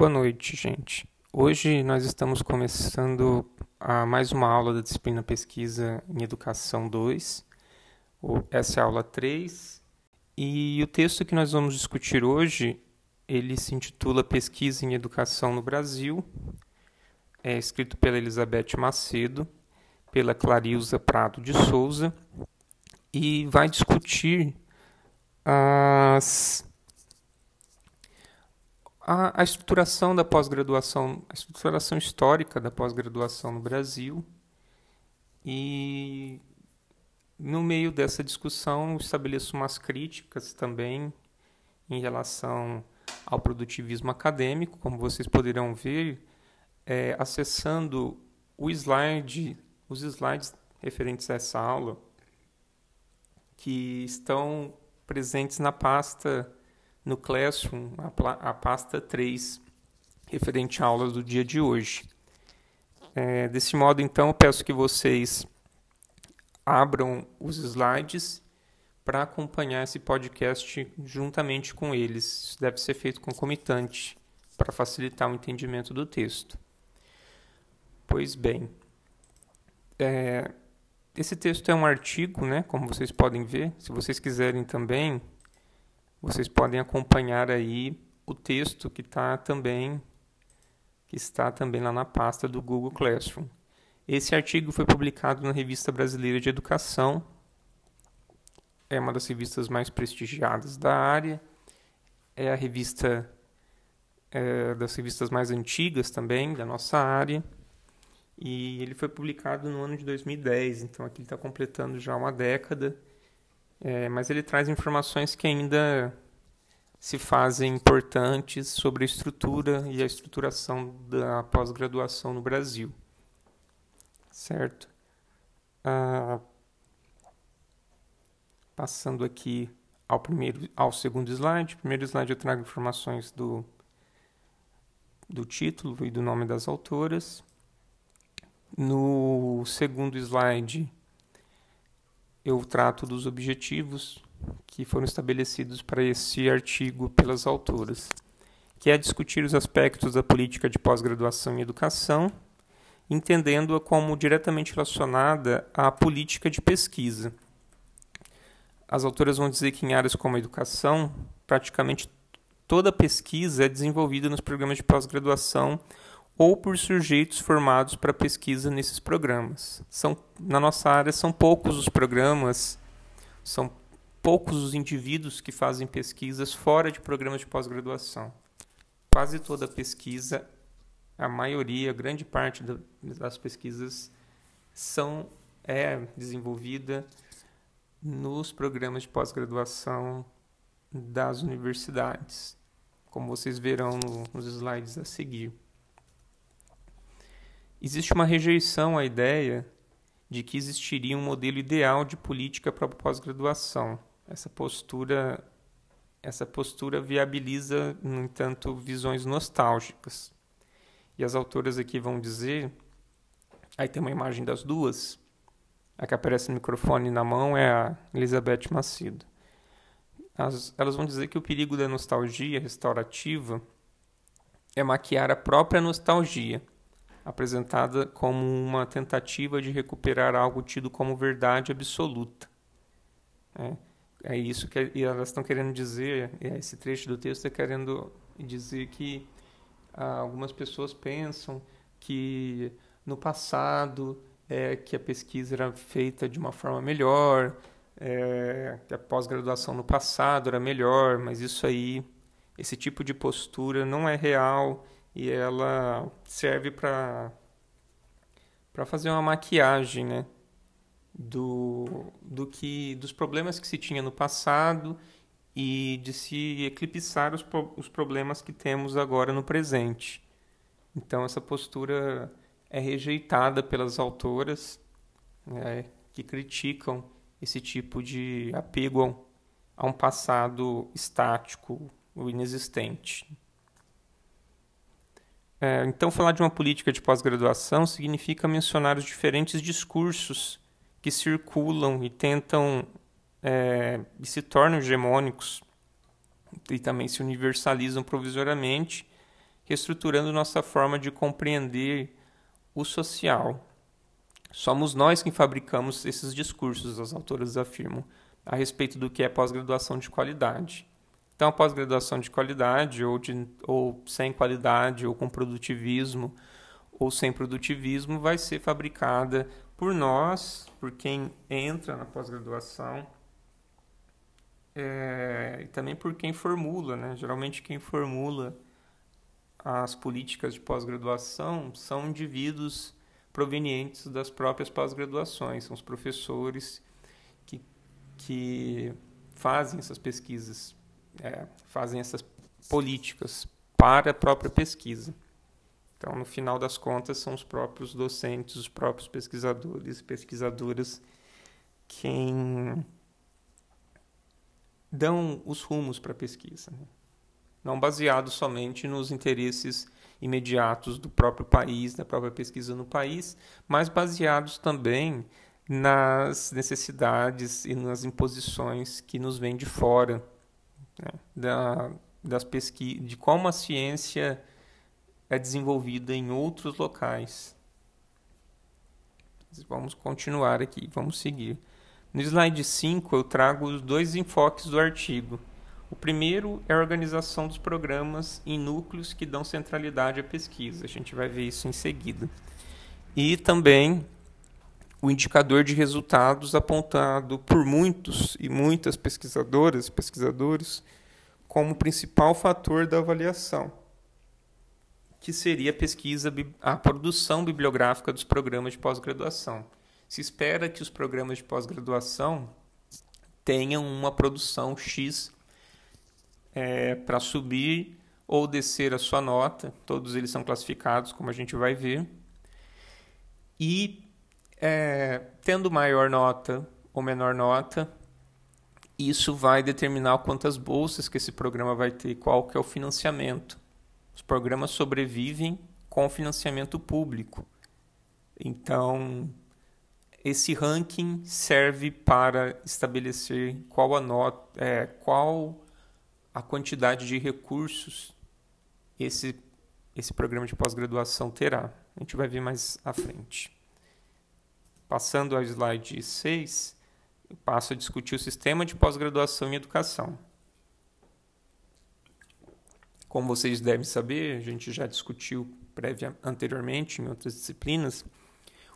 Boa noite, gente. Hoje nós estamos começando a mais uma aula da disciplina Pesquisa em Educação 2. Essa é a aula 3. E o texto que nós vamos discutir hoje, ele se intitula Pesquisa em Educação no Brasil. É escrito pela Elizabeth Macedo, pela Clarilza Prado de Souza e vai discutir as a, a estruturação da pós-graduação, a estruturação histórica da pós-graduação no Brasil. E no meio dessa discussão estabeleço umas críticas também em relação ao produtivismo acadêmico, como vocês poderão ver, é, acessando o slide, os slides referentes a essa aula, que estão presentes na pasta no Classroom, a, a pasta 3, referente à aula do dia de hoje. É, desse modo, então, eu peço que vocês abram os slides para acompanhar esse podcast juntamente com eles. Isso deve ser feito concomitante para facilitar o entendimento do texto. Pois bem, é, esse texto é um artigo, né, como vocês podem ver. Se vocês quiserem também, vocês podem acompanhar aí o texto que está também que está também lá na pasta do Google Classroom. Esse artigo foi publicado na Revista Brasileira de Educação. É uma das revistas mais prestigiadas da área. É a revista é, das revistas mais antigas também da nossa área. E ele foi publicado no ano de 2010, então aqui ele está completando já uma década é, mas ele traz informações que ainda se fazem importantes sobre a estrutura e a estruturação da pós-graduação no Brasil. Certo? Ah, passando aqui ao primeiro, ao segundo slide. Primeiro slide eu trago informações do do título e do nome das autoras. No segundo slide eu trato dos objetivos que foram estabelecidos para esse artigo pelas autoras, que é discutir os aspectos da política de pós-graduação em educação, entendendo-a como diretamente relacionada à política de pesquisa. As autoras vão dizer que em áreas como a educação, praticamente toda pesquisa é desenvolvida nos programas de pós-graduação ou por sujeitos formados para pesquisa nesses programas. São, na nossa área, são poucos os programas, são poucos os indivíduos que fazem pesquisas fora de programas de pós-graduação. Quase toda pesquisa, a maioria, a grande parte das pesquisas são é desenvolvida nos programas de pós-graduação das universidades, como vocês verão no, nos slides a seguir. Existe uma rejeição à ideia de que existiria um modelo ideal de política para a pós-graduação. Essa postura, essa postura viabiliza, no entanto, visões nostálgicas. E as autoras aqui vão dizer, aí tem uma imagem das duas, a que aparece no microfone na mão é a Elizabeth Macedo. As, elas vão dizer que o perigo da nostalgia restaurativa é maquiar a própria nostalgia apresentada como uma tentativa de recuperar algo tido como verdade absoluta. É, é isso que elas estão querendo dizer, é, esse trecho do texto está querendo dizer que ah, algumas pessoas pensam que no passado é, que a pesquisa era feita de uma forma melhor, é, que a pós-graduação no passado era melhor, mas isso aí, esse tipo de postura não é real e ela serve para para fazer uma maquiagem, né, do do que dos problemas que se tinha no passado e de se eclipsar os, os problemas que temos agora no presente. Então essa postura é rejeitada pelas autoras né, que criticam esse tipo de apego a um passado estático ou inexistente. É, então, falar de uma política de pós-graduação significa mencionar os diferentes discursos que circulam e tentam é, e se tornam hegemônicos e também se universalizam provisoriamente, reestruturando nossa forma de compreender o social. Somos nós quem fabricamos esses discursos, as autoras afirmam, a respeito do que é pós-graduação de qualidade. Então, a pós-graduação de qualidade, ou, de, ou sem qualidade, ou com produtivismo, ou sem produtivismo, vai ser fabricada por nós, por quem entra na pós-graduação, é, e também por quem formula. Né? Geralmente, quem formula as políticas de pós-graduação são indivíduos provenientes das próprias pós-graduações, são os professores que, que fazem essas pesquisas, é, fazem essas políticas para a própria pesquisa. Então, no final das contas, são os próprios docentes, os próprios pesquisadores e pesquisadoras quem dão os rumos para a pesquisa. Né? Não baseado somente nos interesses imediatos do próprio país, da própria pesquisa no país, mas baseados também nas necessidades e nas imposições que nos vêm de fora, né? da, das pesquisas, de como a ciência é desenvolvida em outros locais. Vamos continuar aqui, vamos seguir. No slide 5 eu trago os dois enfoques do artigo. O primeiro é a organização dos programas em núcleos que dão centralidade à pesquisa. A gente vai ver isso em seguida. E também o indicador de resultados apontado por muitos e muitas pesquisadoras e pesquisadores como principal fator da avaliação, que seria a pesquisa, a produção bibliográfica dos programas de pós-graduação. Se espera que os programas de pós-graduação tenham uma produção X é, para subir ou descer a sua nota. Todos eles são classificados, como a gente vai ver. E é, tendo maior nota ou menor nota, isso vai determinar quantas bolsas que esse programa vai ter, qual que é o financiamento. Os programas sobrevivem com financiamento público. Então, esse ranking serve para estabelecer qual a nota, é, qual a quantidade de recursos esse, esse programa de pós-graduação terá. A gente vai ver mais à frente. Passando ao slide 6, eu passo a discutir o sistema de pós-graduação em educação. Como vocês devem saber, a gente já discutiu prévia, anteriormente em outras disciplinas,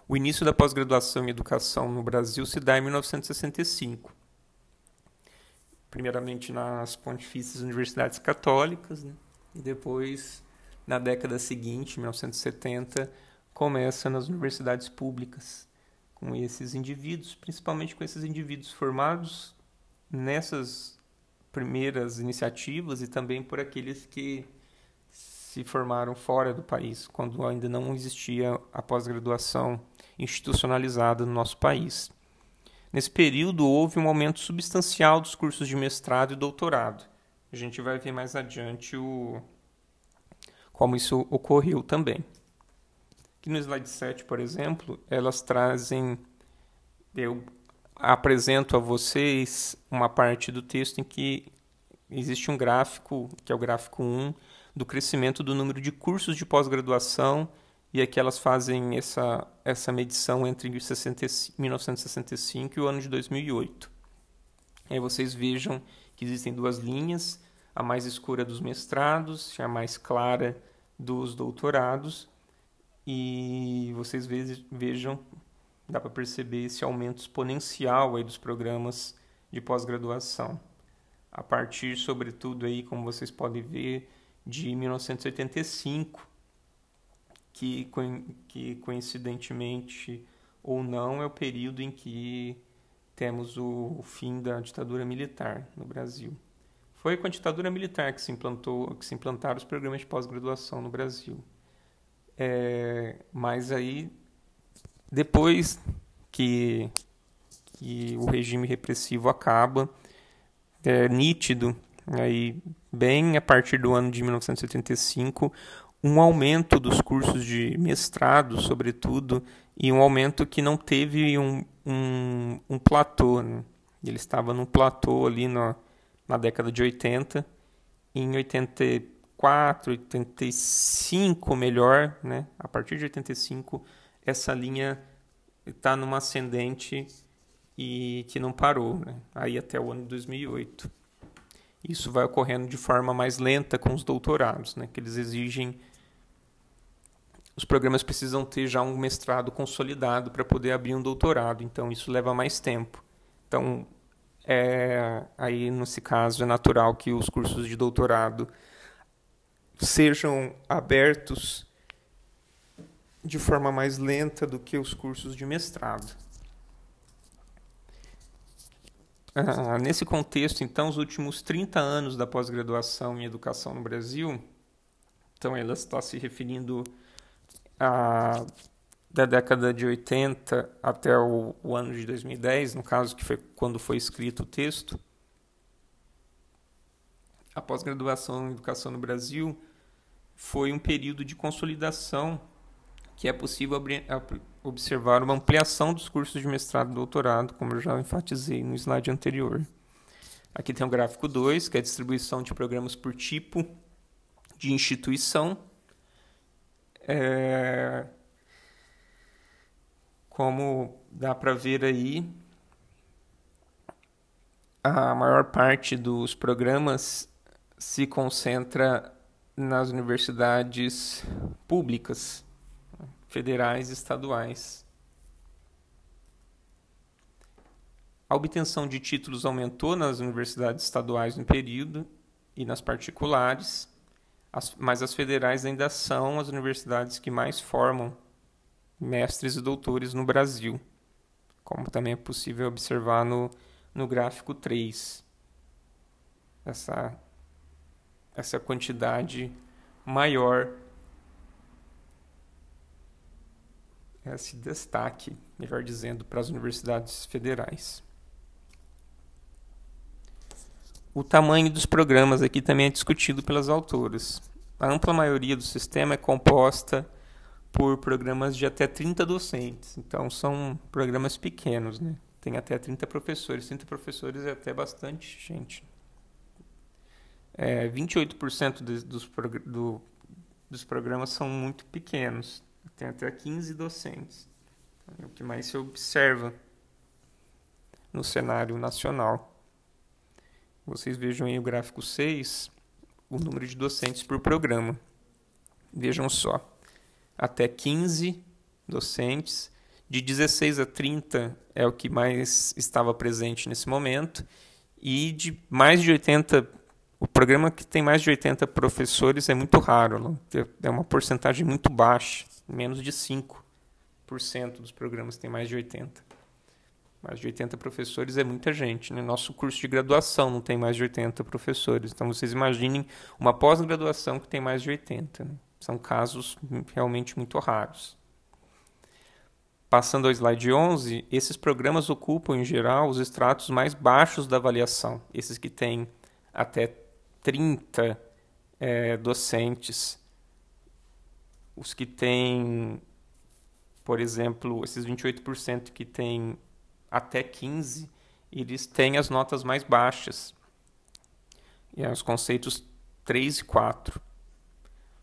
o início da pós-graduação em educação no Brasil se dá em 1965 primeiramente nas pontifícias universidades católicas, né? e depois, na década seguinte, 1970, começa nas universidades públicas, com esses indivíduos, principalmente com esses indivíduos formados nessas primeiras iniciativas e também por aqueles que se formaram fora do país, quando ainda não existia a pós-graduação institucionalizada no nosso país. Nesse período, houve um aumento substancial dos cursos de mestrado e doutorado. A gente vai ver mais adiante o... como isso ocorreu também. Aqui no slide 7, por exemplo, elas trazem. Eu apresento a vocês uma parte do texto em que existe um gráfico, que é o gráfico 1, do crescimento do número de cursos de pós-graduação e aqui elas fazem essa, essa medição entre 1965 e o ano de 2008. Aí vocês vejam que existem duas linhas, a mais escura dos mestrados e a mais clara dos doutorados, e vocês vejam, dá para perceber esse aumento exponencial aí dos programas de pós-graduação. A partir, sobretudo, aí, como vocês podem ver, de 1985, que, que coincidentemente ou não é o período em que temos o, o fim da ditadura militar no Brasil. Foi com a ditadura militar que se implantou, que se implantaram os programas de pós-graduação no Brasil. É, mas aí, depois que, que o regime repressivo acaba, é nítido, aí, bem a partir do ano de 1985, um aumento dos cursos de mestrado, sobretudo, e um aumento que não teve um, um, um platô. Né? Ele estava num platô ali na, na década de 80. Em 84, 84, 85 melhor, né? A partir de 85 essa linha está numa ascendente e que não parou, né? Aí até o ano de 2008. Isso vai ocorrendo de forma mais lenta com os doutorados, né? Que eles exigem os programas precisam ter já um mestrado consolidado para poder abrir um doutorado, então isso leva mais tempo. Então, é, aí nesse caso é natural que os cursos de doutorado sejam abertos de forma mais lenta do que os cursos de mestrado. Ah, nesse contexto, então, os últimos 30 anos da pós-graduação em educação no Brasil, então ela está se referindo a, da década de 80 até o, o ano de 2010, no caso que foi quando foi escrito o texto, a pós-graduação em educação no Brasil foi um período de consolidação que é possível observar uma ampliação dos cursos de mestrado e doutorado, como eu já enfatizei no slide anterior. Aqui tem o gráfico 2, que é a distribuição de programas por tipo de instituição. É... Como dá para ver aí, a maior parte dos programas se concentra nas universidades públicas, federais e estaduais. A obtenção de títulos aumentou nas universidades estaduais no período e nas particulares, mas as federais ainda são as universidades que mais formam mestres e doutores no Brasil, como também é possível observar no, no gráfico 3. Essa essa quantidade maior, esse destaque, melhor dizendo, para as universidades federais. O tamanho dos programas aqui também é discutido pelas autoras. A ampla maioria do sistema é composta por programas de até 30 docentes, então são programas pequenos, né? Tem até 30 professores. 30 professores é até bastante gente é, 28% de, dos, do, dos programas são muito pequenos, tem até 15 docentes. É o que mais se observa no cenário nacional. Vocês vejam aí o gráfico 6, o número de docentes por programa. Vejam só, até 15 docentes, de 16 a 30 é o que mais estava presente nesse momento, e de mais de 80 o programa que tem mais de 80 professores é muito raro, é uma porcentagem muito baixa, menos de 5% dos programas tem mais de 80. Mais de 80 professores é muita gente. Né? Nosso curso de graduação não tem mais de 80 professores. Então vocês imaginem uma pós-graduação que tem mais de 80. Né? São casos realmente muito raros. Passando ao slide 11, esses programas ocupam, em geral, os estratos mais baixos da avaliação, esses que têm até 30 é, docentes. Os que têm, por exemplo, esses 28% que têm até 15, eles têm as notas mais baixas. E é os conceitos 3 e 4.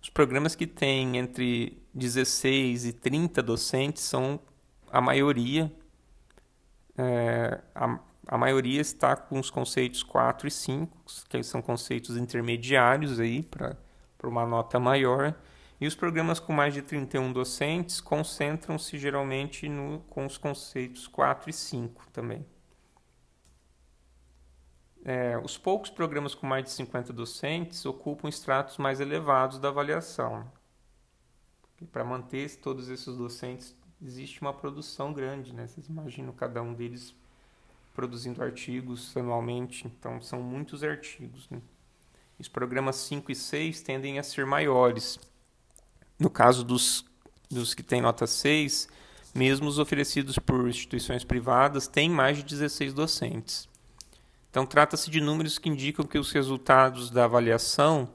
Os programas que têm entre 16 e 30 docentes são a maioria. É, a, a maioria está com os conceitos 4 e 5, que são conceitos intermediários aí para uma nota maior. E os programas com mais de 31 docentes concentram-se geralmente no, com os conceitos 4 e 5 também. É, os poucos programas com mais de 50 docentes ocupam estratos mais elevados da avaliação. Para manter todos esses docentes, existe uma produção grande, né? Vocês imaginam cada um deles produzindo artigos anualmente, então são muitos artigos. Né? Os programas 5 e 6 tendem a ser maiores. No caso dos, dos que têm nota 6, mesmo os oferecidos por instituições privadas têm mais de 16 docentes. Então, trata-se de números que indicam que os resultados da avaliação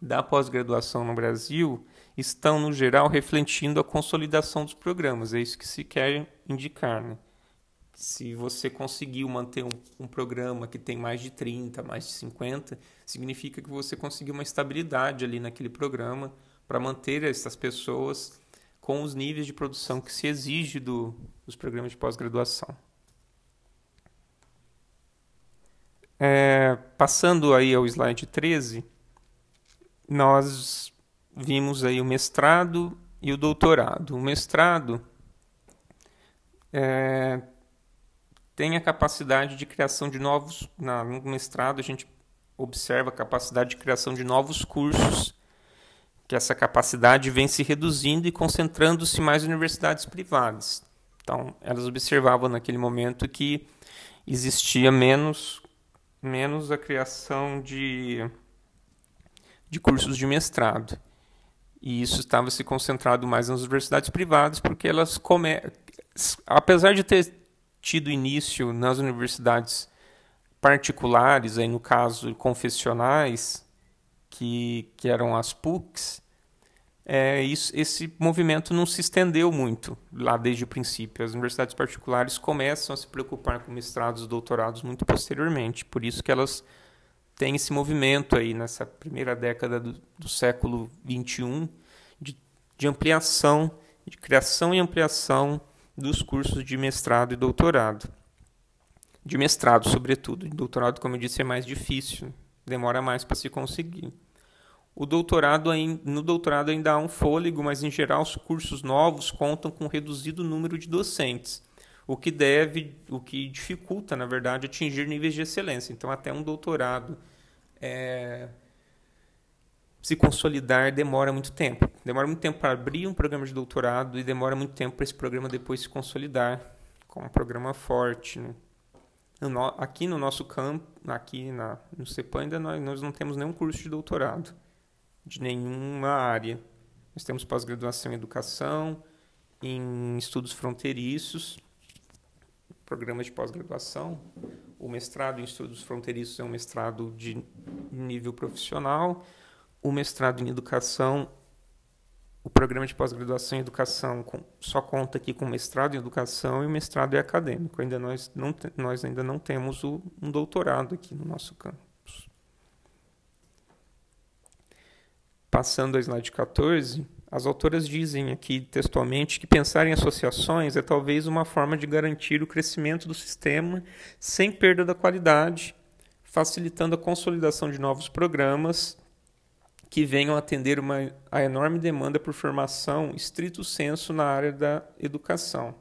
da pós-graduação no Brasil estão, no geral, refletindo a consolidação dos programas. É isso que se quer indicar. Né? Se você conseguiu manter um, um, programa que tem mais de 30, mais de 50, significa que você conseguiu uma estabilidade ali naquele programa para manter essas pessoas com os níveis de produção que se exige do, dos programas de pós-graduação. É, passando aí ao slide 13, nós vimos aí o mestrado e o doutorado. O mestrado é, tem a capacidade de criação de novos. Na, no mestrado, a gente observa a capacidade de criação de novos cursos, que essa capacidade vem se reduzindo e concentrando-se mais em universidades privadas. Então, elas observavam naquele momento que existia menos, menos a criação de, de cursos de mestrado. E isso estava se concentrado mais nas universidades privadas, porque elas, apesar de ter tido início nas universidades particulares, aí no caso confessionais, que, que eram as PUCs, é, isso, esse movimento não se estendeu muito lá desde o princípio. As universidades particulares começam a se preocupar com mestrados doutorados muito posteriormente, por isso que elas têm esse movimento aí nessa primeira década do, do século XXI de, de ampliação, de criação e ampliação dos cursos de mestrado e doutorado. De mestrado, sobretudo. De doutorado, como eu disse, é mais difícil, demora mais para se conseguir. O doutorado, no doutorado ainda há um fôlego, mas em geral os cursos novos contam com um reduzido número de docentes, o que deve, o que dificulta, na verdade, atingir níveis de excelência. Então, até um doutorado é, se consolidar demora muito tempo. Demora muito tempo para abrir um programa de doutorado e demora muito tempo para esse programa depois se consolidar como um programa forte. Né? Aqui no nosso campo, aqui na, no CEPAM, ainda nós, nós não temos nenhum curso de doutorado de nenhuma área. Nós temos pós-graduação em educação, em estudos fronteiriços, programas de pós-graduação. O mestrado em estudos fronteiriços é um mestrado de nível profissional o mestrado em educação, o programa de pós-graduação em educação só conta aqui com mestrado em educação e o mestrado é acadêmico. Ainda nós, não nós ainda não temos o, um doutorado aqui no nosso campus. Passando ao slide 14, as autoras dizem aqui textualmente que pensar em associações é talvez uma forma de garantir o crescimento do sistema sem perda da qualidade, facilitando a consolidação de novos programas que venham atender uma, a enorme demanda por formação estrito senso na área da educação.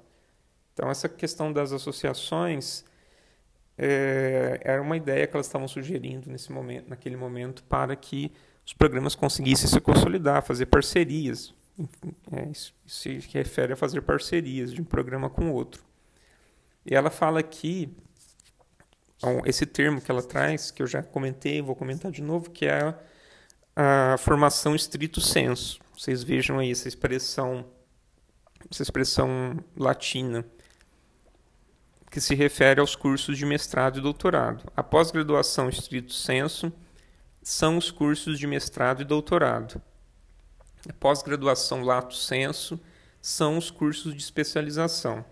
Então, essa questão das associações é, era uma ideia que elas estavam sugerindo nesse momento, naquele momento para que os programas conseguissem se consolidar, fazer parcerias. É, isso, isso se refere a fazer parcerias de um programa com outro. E ela fala aqui, esse termo que ela traz, que eu já comentei, vou comentar de novo, que é a formação estrito senso. Vocês vejam aí essa expressão, essa expressão latina que se refere aos cursos de mestrado e doutorado. A pós-graduação estrito senso são os cursos de mestrado e doutorado. A pós-graduação lato senso são os cursos de especialização.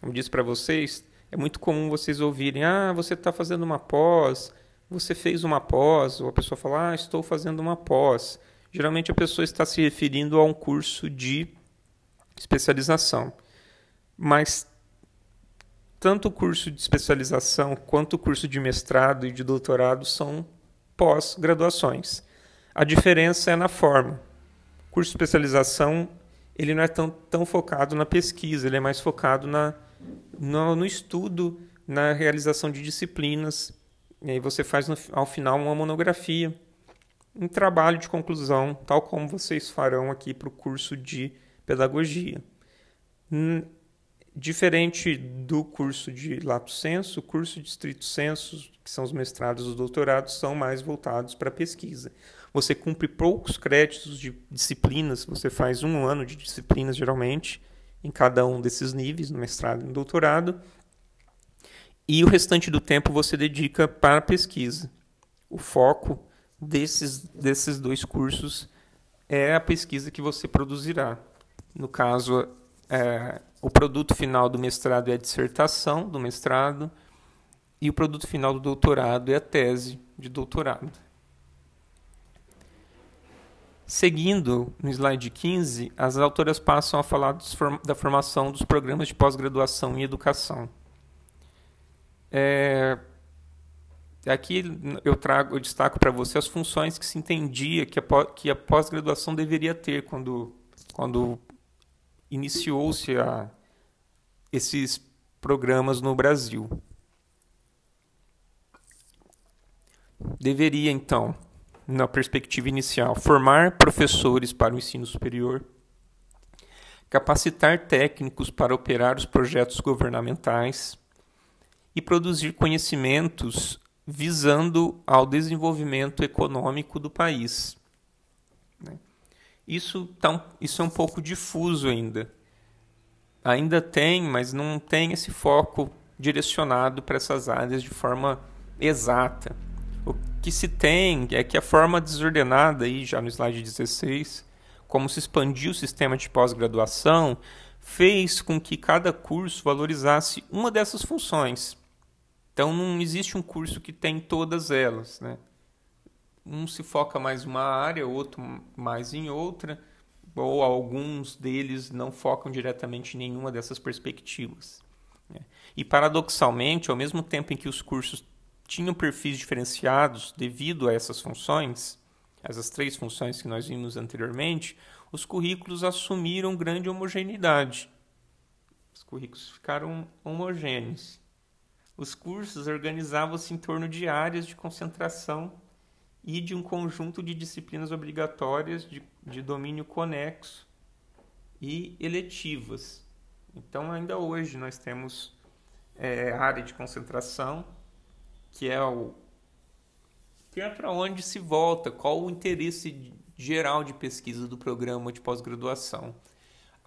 Como disse para vocês, é muito comum vocês ouvirem: ah, você está fazendo uma pós, você fez uma pós, ou a pessoa fala, ah, estou fazendo uma pós. Geralmente a pessoa está se referindo a um curso de especialização. Mas tanto o curso de especialização quanto o curso de mestrado e de doutorado são pós-graduações. A diferença é na forma. O curso de especialização ele não é tão, tão focado na pesquisa, ele é mais focado na, no, no estudo, na realização de disciplinas e aí você faz no, ao final uma monografia, um trabalho de conclusão, tal como vocês farão aqui para o curso de pedagogia. Diferente do curso de lato senso, o curso de estrito senso, que são os mestrados e os doutorados, são mais voltados para pesquisa. Você cumpre poucos créditos de disciplinas, você faz um ano de disciplinas geralmente, em cada um desses níveis, no mestrado e no doutorado, e o restante do tempo você dedica para a pesquisa. O foco desses, desses dois cursos é a pesquisa que você produzirá. No caso, é, o produto final do mestrado é a dissertação do mestrado e o produto final do doutorado é a tese de doutorado. Seguindo no slide 15, as autoras passam a falar da formação dos programas de pós-graduação em educação. É, aqui eu trago, eu destaco para você as funções que se entendia que a, que a pós-graduação deveria ter quando, quando iniciou-se esses programas no Brasil. Deveria, então, na perspectiva inicial, formar professores para o ensino superior, capacitar técnicos para operar os projetos governamentais e produzir conhecimentos visando ao desenvolvimento econômico do país. Né? Isso, tá, isso é um pouco difuso ainda. Ainda tem, mas não tem esse foco direcionado para essas áreas de forma exata que se tem é que a forma desordenada, aí já no slide 16, como se expandiu o sistema de pós-graduação, fez com que cada curso valorizasse uma dessas funções. Então não existe um curso que tem todas elas. Né? Um se foca mais em uma área, outro mais em outra, ou alguns deles não focam diretamente em nenhuma dessas perspectivas. Né? E paradoxalmente, ao mesmo tempo em que os cursos tinham perfis diferenciados devido a essas funções, essas três funções que nós vimos anteriormente, os currículos assumiram grande homogeneidade. Os currículos ficaram homogêneos. Os cursos organizavam-se em torno de áreas de concentração e de um conjunto de disciplinas obrigatórias de, de domínio conexo e eletivas. Então, ainda hoje, nós temos é, área de concentração, que é o que é para onde se volta, qual o interesse geral de pesquisa do programa de pós-graduação.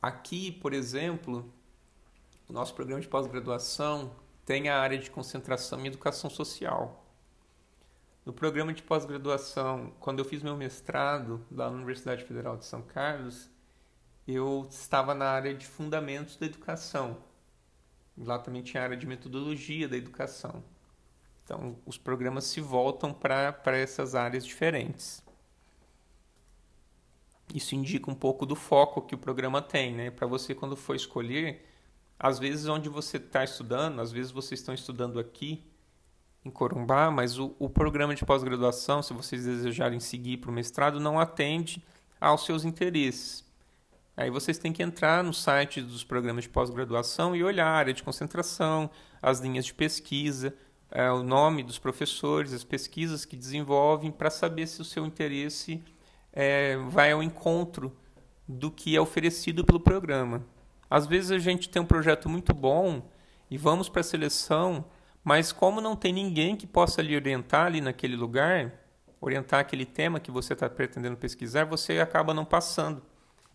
Aqui, por exemplo, o nosso programa de pós-graduação tem a área de concentração em educação social. No programa de pós-graduação, quando eu fiz meu mestrado lá na Universidade Federal de São Carlos, eu estava na área de fundamentos da educação. Lá também tinha a área de metodologia da educação. Então, os programas se voltam para essas áreas diferentes. Isso indica um pouco do foco que o programa tem, né? Para você, quando for escolher, às vezes onde você está estudando, às vezes vocês estão estudando aqui em Corumbá, mas o, o programa de pós-graduação, se vocês desejarem seguir para o mestrado, não atende aos seus interesses. Aí vocês têm que entrar no site dos programas de pós-graduação e olhar a área de concentração, as linhas de pesquisa, é, o nome dos professores, as pesquisas que desenvolvem, para saber se o seu interesse é, vai ao encontro do que é oferecido pelo programa. Às vezes a gente tem um projeto muito bom e vamos para a seleção, mas como não tem ninguém que possa lhe orientar ali naquele lugar, orientar aquele tema que você está pretendendo pesquisar, você acaba não passando.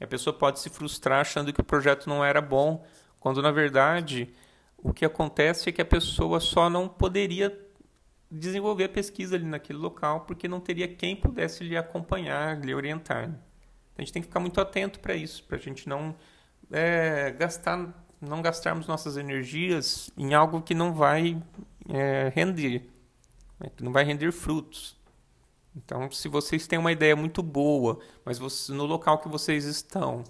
A pessoa pode se frustrar achando que o projeto não era bom, quando na verdade o que acontece é que a pessoa só não poderia desenvolver a pesquisa ali naquele local porque não teria quem pudesse lhe acompanhar, lhe orientar. Então, a gente tem que ficar muito atento para isso, para a gente não é, gastar, não gastarmos nossas energias em algo que não vai é, render, né, que não vai render frutos. Então, se vocês têm uma ideia muito boa, mas você, no local que vocês estão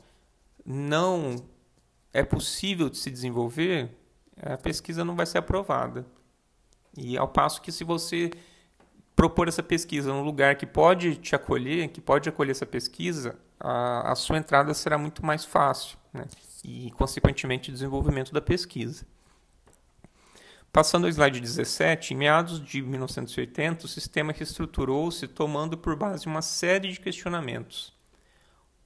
não é possível de se desenvolver, a pesquisa não vai ser aprovada. E ao passo que se você propor essa pesquisa num lugar que pode te acolher, que pode acolher essa pesquisa, a, a sua entrada será muito mais fácil, né? e consequentemente o desenvolvimento da pesquisa. Passando ao slide 17, em meados de 1980, o sistema reestruturou-se tomando por base uma série de questionamentos.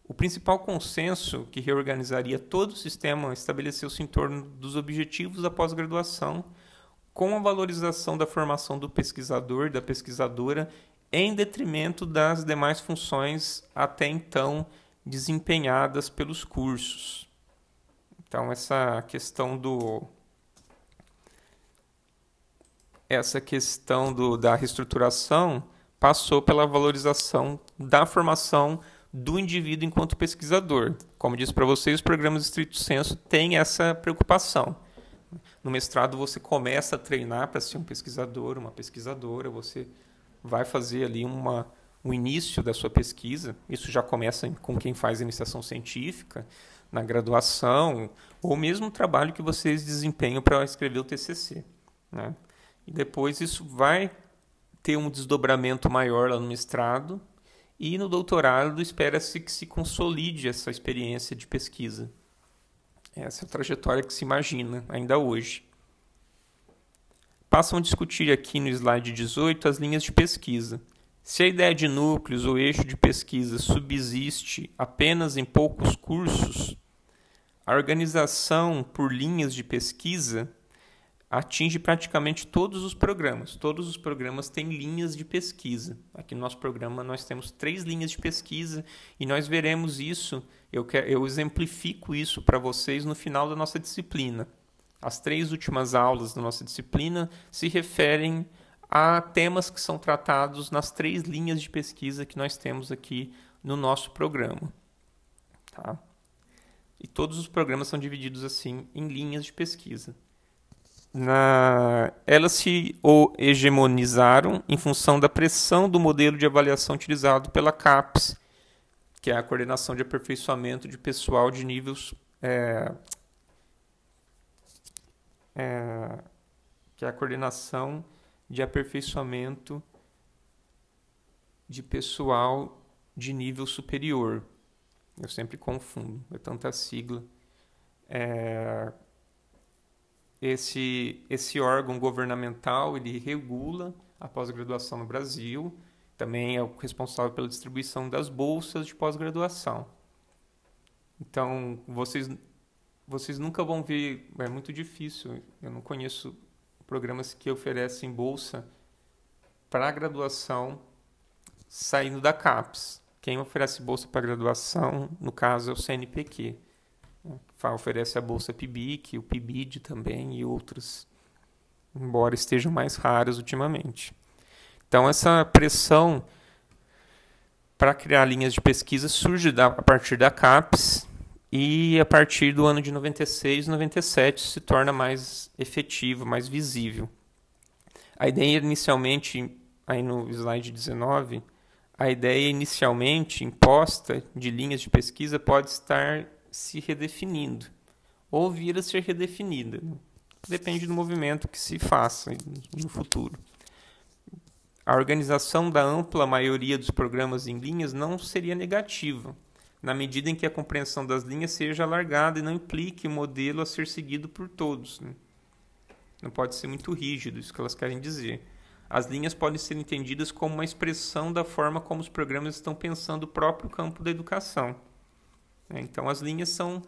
O principal consenso que reorganizaria todo o sistema estabeleceu-se em torno dos objetivos da pós-graduação, com a valorização da formação do pesquisador, da pesquisadora, em detrimento das demais funções até então desempenhadas pelos cursos. Então essa questão do essa questão do, da reestruturação passou pela valorização da formação do indivíduo enquanto pesquisador. Como disse para vocês, os programas de estrito senso têm essa preocupação. No mestrado você começa a treinar para ser um pesquisador, uma pesquisadora, você vai fazer ali uma, o início da sua pesquisa. Isso já começa com quem faz iniciação científica, na graduação, ou mesmo o trabalho que vocês desempenham para escrever o TCC. Né? E depois isso vai ter um desdobramento maior lá no mestrado, e no doutorado espera-se que se consolide essa experiência de pesquisa. Essa é a trajetória que se imagina ainda hoje. Passam a discutir aqui no slide 18 as linhas de pesquisa. Se a ideia de núcleos ou eixo de pesquisa subsiste apenas em poucos cursos, a organização por linhas de pesquisa atinge praticamente todos os programas. Todos os programas têm linhas de pesquisa. Aqui no nosso programa nós temos três linhas de pesquisa e nós veremos isso, eu, quero, eu exemplifico isso para vocês no final da nossa disciplina. As três últimas aulas da nossa disciplina se referem a temas que são tratados nas três linhas de pesquisa que nós temos aqui no nosso programa. Tá? E todos os programas são divididos assim em linhas de pesquisa. Na... Elas se hegemonizaram em função da pressão do modelo de avaliação utilizado pela CAPES, que é a coordenação de aperfeiçoamento de pessoal de níveis. É... É... que é a coordenação de aperfeiçoamento de pessoal de nível superior. Eu sempre confundo, é tanta sigla. É, esse, esse órgão governamental ele regula a pós-graduação no Brasil, também é o responsável pela distribuição das bolsas de pós-graduação. Então, vocês, vocês nunca vão ver, é muito difícil, eu não conheço programas que oferecem bolsa para graduação saindo da CAPES. Quem oferece bolsa para graduação, no caso, é o CNPq. Oferece a bolsa PIBIC, o PIBID também e outros, embora estejam mais raras ultimamente. Então, essa pressão para criar linhas de pesquisa surge da, a partir da CAPES e a partir do ano de 96, 97 se torna mais efetivo, mais visível. A ideia inicialmente, aí no slide 19, a ideia inicialmente imposta de linhas de pesquisa pode estar se redefinindo ou vir a ser redefinida. Depende do movimento que se faça no futuro. A organização da ampla maioria dos programas em linhas não seria negativa, na medida em que a compreensão das linhas seja alargada e não implique o modelo a ser seguido por todos. Né? Não pode ser muito rígido, isso que elas querem dizer. As linhas podem ser entendidas como uma expressão da forma como os programas estão pensando o próprio campo da educação. Né? Então, as linhas são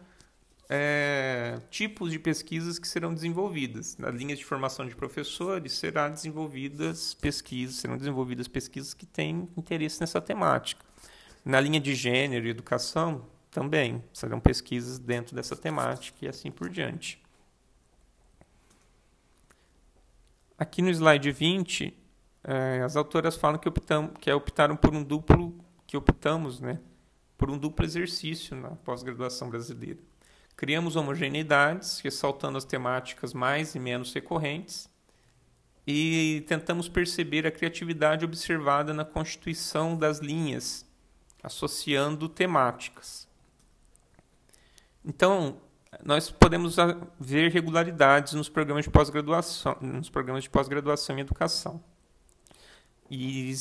é, tipos de pesquisas que serão desenvolvidas. Nas linhas de formação de professores serão desenvolvidas pesquisas, serão desenvolvidas pesquisas que têm interesse nessa temática. Na linha de gênero e educação, também serão pesquisas dentro dessa temática e assim por diante. Aqui no slide 20, eh, as autoras falam que, optam, que optaram por um duplo, que optamos, né, por um duplo exercício na pós-graduação brasileira. Criamos homogeneidades, ressaltando as temáticas mais e menos recorrentes, e tentamos perceber a criatividade observada na constituição das linhas associando temáticas. Então, nós podemos ver regularidades nos programas de pós-graduação, nos programas de pós-graduação em educação. E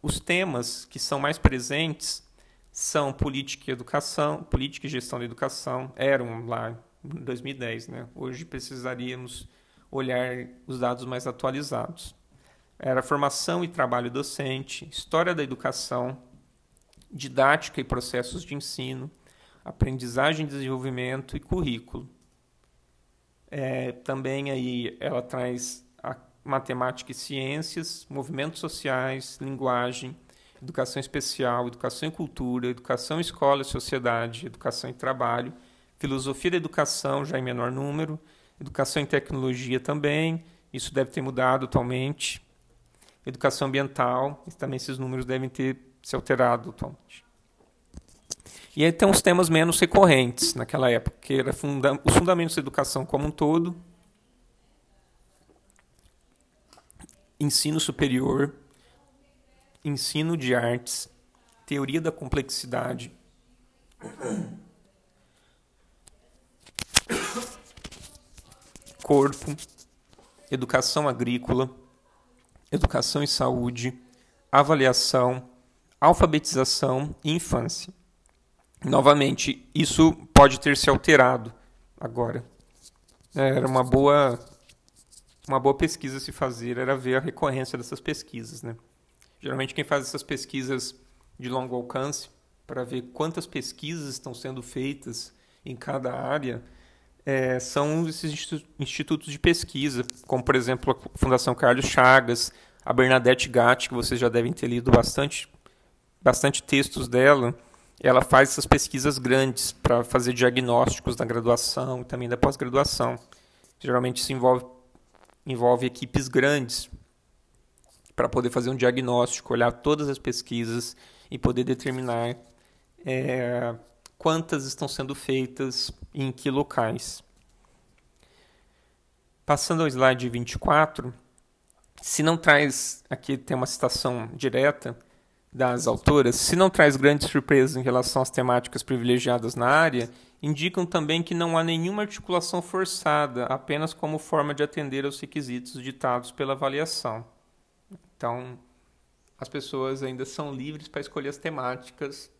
os temas que são mais presentes são política e educação, política e gestão da educação, eram lá em 2010, né? Hoje precisaríamos olhar os dados mais atualizados. Era formação e trabalho docente, história da educação, didática e processos de ensino, aprendizagem, desenvolvimento e currículo. É, também aí ela traz matemática e ciências, movimentos sociais, linguagem, educação especial, educação e cultura, educação, escola e sociedade, educação e trabalho, filosofia da educação, já em menor número, educação e tecnologia também, isso deve ter mudado atualmente, educação ambiental, também esses números devem ter se alterado atualmente. E aí tem uns temas menos recorrentes naquela época, que era funda os fundamentos da educação como um todo, ensino superior, ensino de artes, teoria da complexidade, corpo, educação agrícola, educação e saúde, avaliação, alfabetização e infância. Novamente, isso pode ter se alterado agora. Era uma boa uma boa pesquisa se fazer era ver a recorrência dessas pesquisas, né? Geralmente quem faz essas pesquisas de longo alcance para ver quantas pesquisas estão sendo feitas em cada área é, são esses institutos de pesquisa, como por exemplo a Fundação Carlos Chagas, a Bernadette Gatti, que vocês já devem ter lido bastante, bastante textos dela. Ela faz essas pesquisas grandes para fazer diagnósticos da graduação e também da pós-graduação. Geralmente se envolve, envolve equipes grandes para poder fazer um diagnóstico, olhar todas as pesquisas e poder determinar é, quantas estão sendo feitas e em que locais. Passando ao slide 24, se não traz, aqui tem uma citação direta das autoras, se não traz grandes surpresas em relação às temáticas privilegiadas na área, indicam também que não há nenhuma articulação forçada, apenas como forma de atender aos requisitos ditados pela avaliação. Então, as pessoas ainda são livres para escolher as temáticas,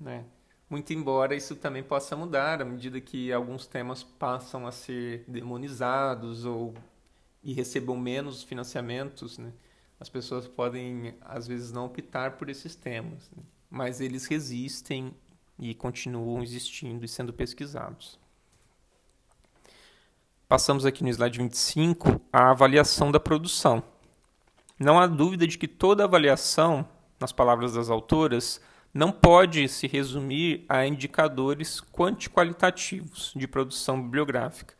né? Muito embora isso também possa mudar à medida que alguns temas passam a ser demonizados ou e recebam menos financiamentos, né? As pessoas podem às vezes não optar por esses temas, né? mas eles resistem e continuam existindo e sendo pesquisados. Passamos aqui no slide 25 a avaliação da produção. Não há dúvida de que toda avaliação, nas palavras das autoras, não pode se resumir a indicadores quanti-qualitativos de produção bibliográfica,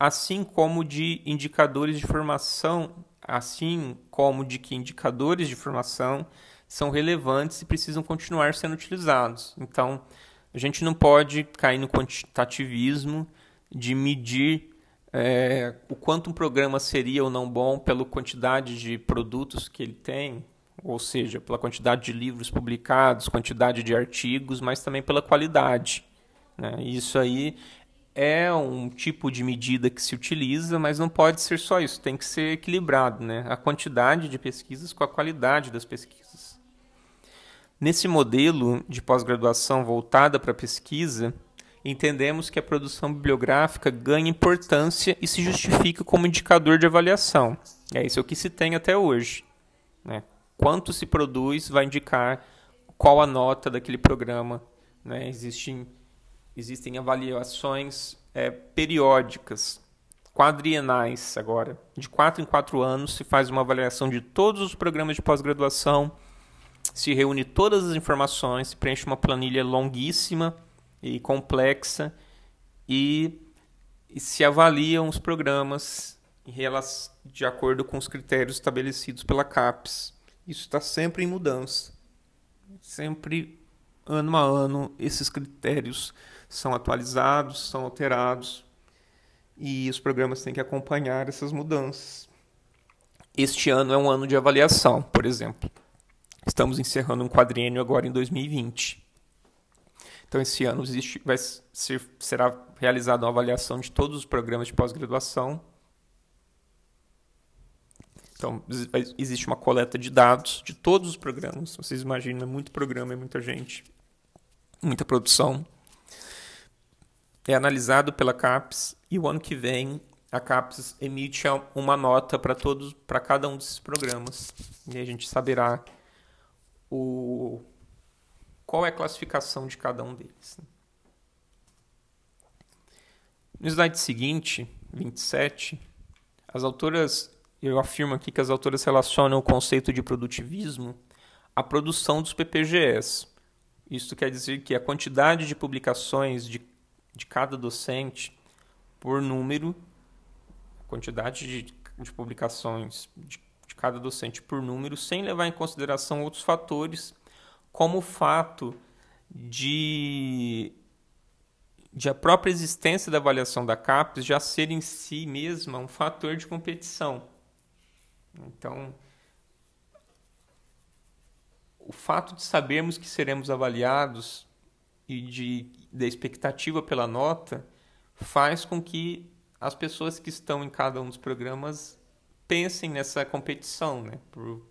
assim como de indicadores de formação, assim como de que indicadores de formação são relevantes e precisam continuar sendo utilizados. Então, a gente não pode cair no quantitativismo de medir é, o quanto um programa seria ou não bom pela quantidade de produtos que ele tem, ou seja, pela quantidade de livros publicados, quantidade de artigos, mas também pela qualidade. Né? Isso aí é um tipo de medida que se utiliza, mas não pode ser só isso, tem que ser equilibrado, né? a quantidade de pesquisas com a qualidade das pesquisas. Nesse modelo de pós-graduação voltada para a pesquisa, entendemos que a produção bibliográfica ganha importância e se justifica como indicador de avaliação. É isso que se tem até hoje. Né? quanto se produz vai indicar qual a nota daquele programa. Né? Existem, existem avaliações é, periódicas, quadrienais agora. De quatro em quatro anos se faz uma avaliação de todos os programas de pós-graduação, se reúne todas as informações, se preenche uma planilha longuíssima e complexa e, e se avaliam os programas de acordo com os critérios estabelecidos pela CAPES. Isso está sempre em mudança. Sempre, ano a ano, esses critérios são atualizados, são alterados e os programas têm que acompanhar essas mudanças. Este ano é um ano de avaliação, por exemplo. Estamos encerrando um quadriênio agora em 2020. Então, esse ano existe, vai ser, será realizada uma avaliação de todos os programas de pós-graduação então, existe uma coleta de dados de todos os programas. Vocês imaginam, é muito programa, é muita gente, muita produção. É analisado pela CAPES e o ano que vem a CAPES emite uma nota para todos, para cada um desses programas. E a gente saberá o qual é a classificação de cada um deles. No slide seguinte, 27, as autoras eu afirmo aqui que as autoras relacionam o conceito de produtivismo à produção dos PPGs. Isso quer dizer que a quantidade de publicações de, de cada docente por número, a quantidade de, de publicações de, de cada docente por número, sem levar em consideração outros fatores, como o fato de, de a própria existência da avaliação da CAPES já ser em si mesma um fator de competição. Então, o fato de sabermos que seremos avaliados e de, da expectativa pela nota faz com que as pessoas que estão em cada um dos programas pensem nessa competição, né? Por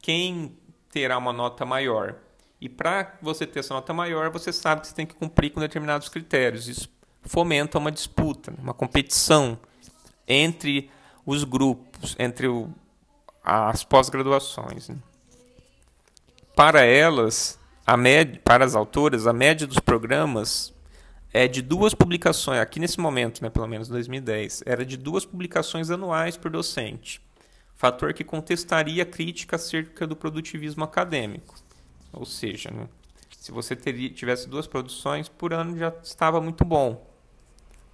quem terá uma nota maior. E para você ter essa nota maior, você sabe que você tem que cumprir com determinados critérios. Isso fomenta uma disputa, uma competição entre os grupos, entre o, as pós-graduações. Né? Para elas, a para as autoras, a média dos programas é de duas publicações, aqui nesse momento, né, pelo menos 2010, era de duas publicações anuais por docente. Fator que contestaria a crítica acerca do produtivismo acadêmico. Ou seja, né, se você teria, tivesse duas produções por ano já estava muito bom.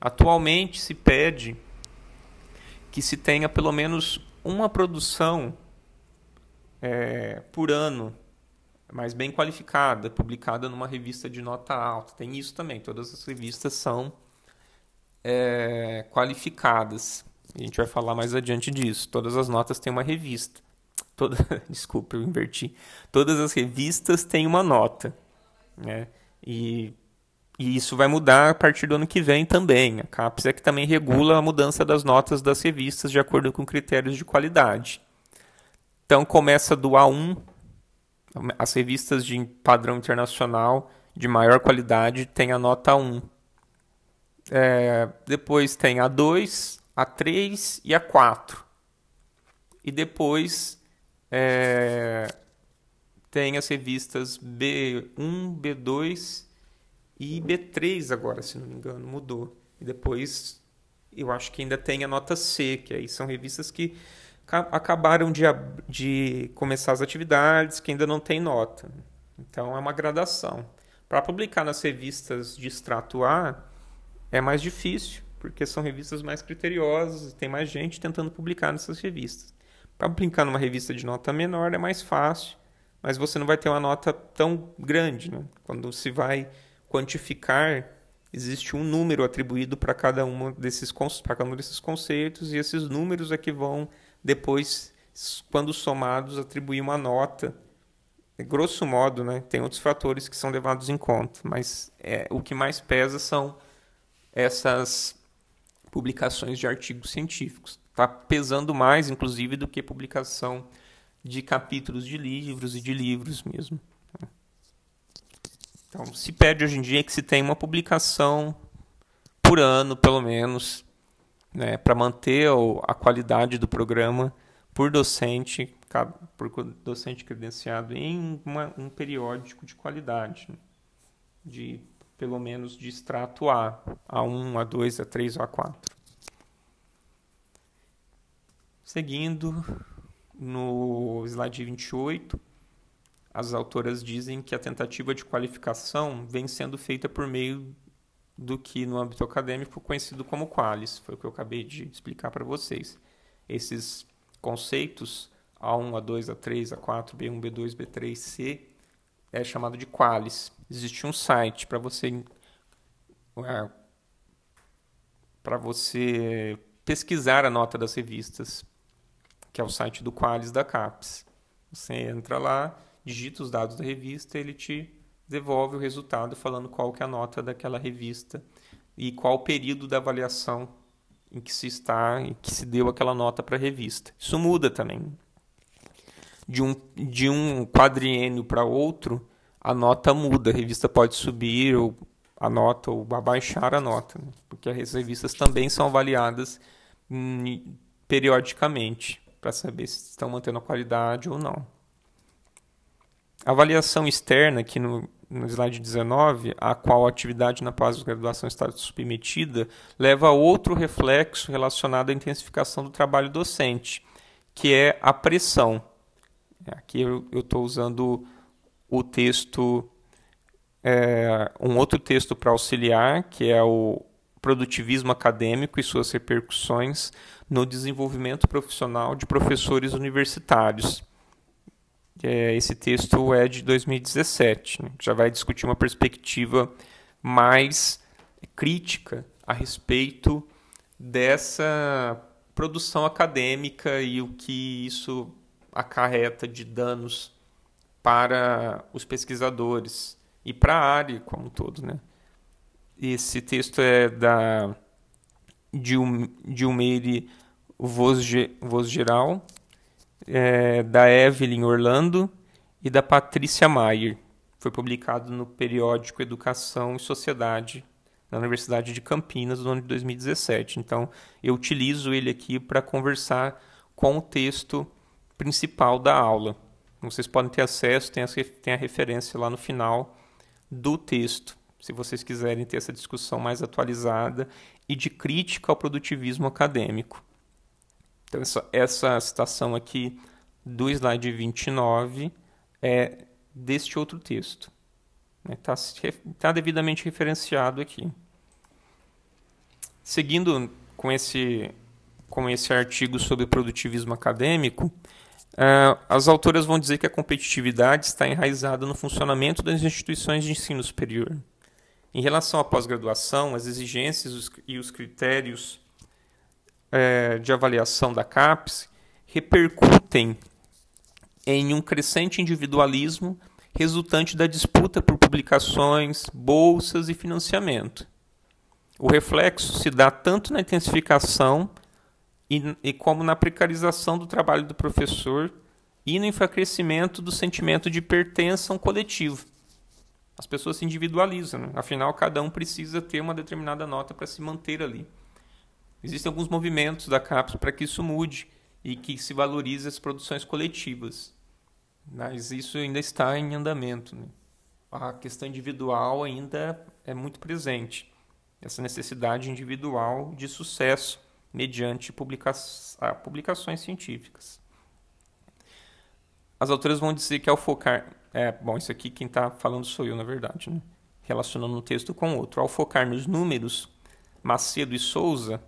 Atualmente se pede que se tenha pelo menos uma produção é, por ano, mas bem qualificada, publicada numa revista de nota alta. Tem isso também, todas as revistas são é, qualificadas. A gente vai falar mais adiante disso. Todas as notas têm uma revista. Toda, desculpa, eu inverti. Todas as revistas têm uma nota. Né? E e isso vai mudar a partir do ano que vem também. A CAPES é que também regula a mudança das notas das revistas de acordo com critérios de qualidade. Então começa do A1, as revistas de padrão internacional de maior qualidade têm a nota 1. É, depois tem a 2, a 3 e a 4. E depois é, tem as revistas B1, B2 e B3 agora, se não me engano, mudou. E depois eu acho que ainda tem a nota C, que aí são revistas que acabaram de, de começar as atividades, que ainda não tem nota. Então é uma gradação. Para publicar nas revistas de extrato A é mais difícil, porque são revistas mais criteriosas, tem mais gente tentando publicar nessas revistas. Para publicar numa revista de nota menor é mais fácil, mas você não vai ter uma nota tão grande. Né? Quando se vai quantificar, existe um número atribuído para cada, um desses, para cada um desses conceitos, e esses números é que vão depois, quando somados, atribuir uma nota. Grosso modo, né, tem outros fatores que são levados em conta, mas é, o que mais pesa são essas publicações de artigos científicos. Está pesando mais, inclusive, do que publicação de capítulos de livros e de livros mesmo. Então, se pede hoje em dia que se tenha uma publicação por ano, pelo menos, né, para manter a qualidade do programa por docente, por docente credenciado em uma, um periódico de qualidade, né, de pelo menos de extrato A, A1, A2, A3 ou A4. Seguindo no slide 28, as autoras dizem que a tentativa de qualificação vem sendo feita por meio do que no âmbito acadêmico conhecido como qualis, foi o que eu acabei de explicar para vocês. Esses conceitos A1, A2, A3, A4, B1, B2, B3, C é chamado de qualis. Existe um site para você é, para você pesquisar a nota das revistas, que é o site do Qualis da CAPES. Você entra lá digita os dados da revista, ele te devolve o resultado falando qual que é a nota daquela revista e qual o período da avaliação em que se está, em que se deu aquela nota para a revista. Isso muda também. De um, de um quadriênio para outro, a nota muda. A revista pode subir ou a nota ou abaixar a nota, né? porque as revistas também são avaliadas periodicamente para saber se estão mantendo a qualidade ou não. A avaliação externa, aqui no, no slide 19, a qual a atividade na pós-graduação está submetida, leva a outro reflexo relacionado à intensificação do trabalho docente, que é a pressão. Aqui eu estou usando o texto, é, um outro texto para auxiliar, que é o produtivismo acadêmico e suas repercussões no desenvolvimento profissional de professores universitários esse texto é de 2017, né? já vai discutir uma perspectiva mais crítica a respeito dessa produção acadêmica e o que isso acarreta de danos para os pesquisadores e para a área como um todo, né? Esse texto é da Dilmeire Vosgeral, é, da Evelyn Orlando e da Patrícia Maier. Foi publicado no periódico Educação e Sociedade na Universidade de Campinas no ano de 2017. Então, eu utilizo ele aqui para conversar com o texto principal da aula. Vocês podem ter acesso, tem a, tem a referência lá no final do texto, se vocês quiserem ter essa discussão mais atualizada e de crítica ao produtivismo acadêmico. Então, essa, essa citação aqui do slide 29 é deste outro texto. Está né? tá devidamente referenciado aqui. Seguindo com esse, com esse artigo sobre produtivismo acadêmico, uh, as autoras vão dizer que a competitividade está enraizada no funcionamento das instituições de ensino superior. Em relação à pós-graduação, as exigências e os critérios uh, de avaliação da CAPES repercutem em um crescente individualismo resultante da disputa por publicações, bolsas e financiamento. O reflexo se dá tanto na intensificação e, e como na precarização do trabalho do professor e no enfraquecimento do sentimento de pertença a um coletivo. As pessoas se individualizam, né? afinal, cada um precisa ter uma determinada nota para se manter ali. Existem alguns movimentos da CAPES para que isso mude e que se valorize as produções coletivas. Mas isso ainda está em andamento. Né? A questão individual ainda é muito presente. Essa necessidade individual de sucesso mediante publica ah, publicações científicas. As autoras vão dizer que ao focar. É, bom, isso aqui quem está falando sou eu, na verdade, né? relacionando um texto com outro. Ao focar nos números, Macedo e Souza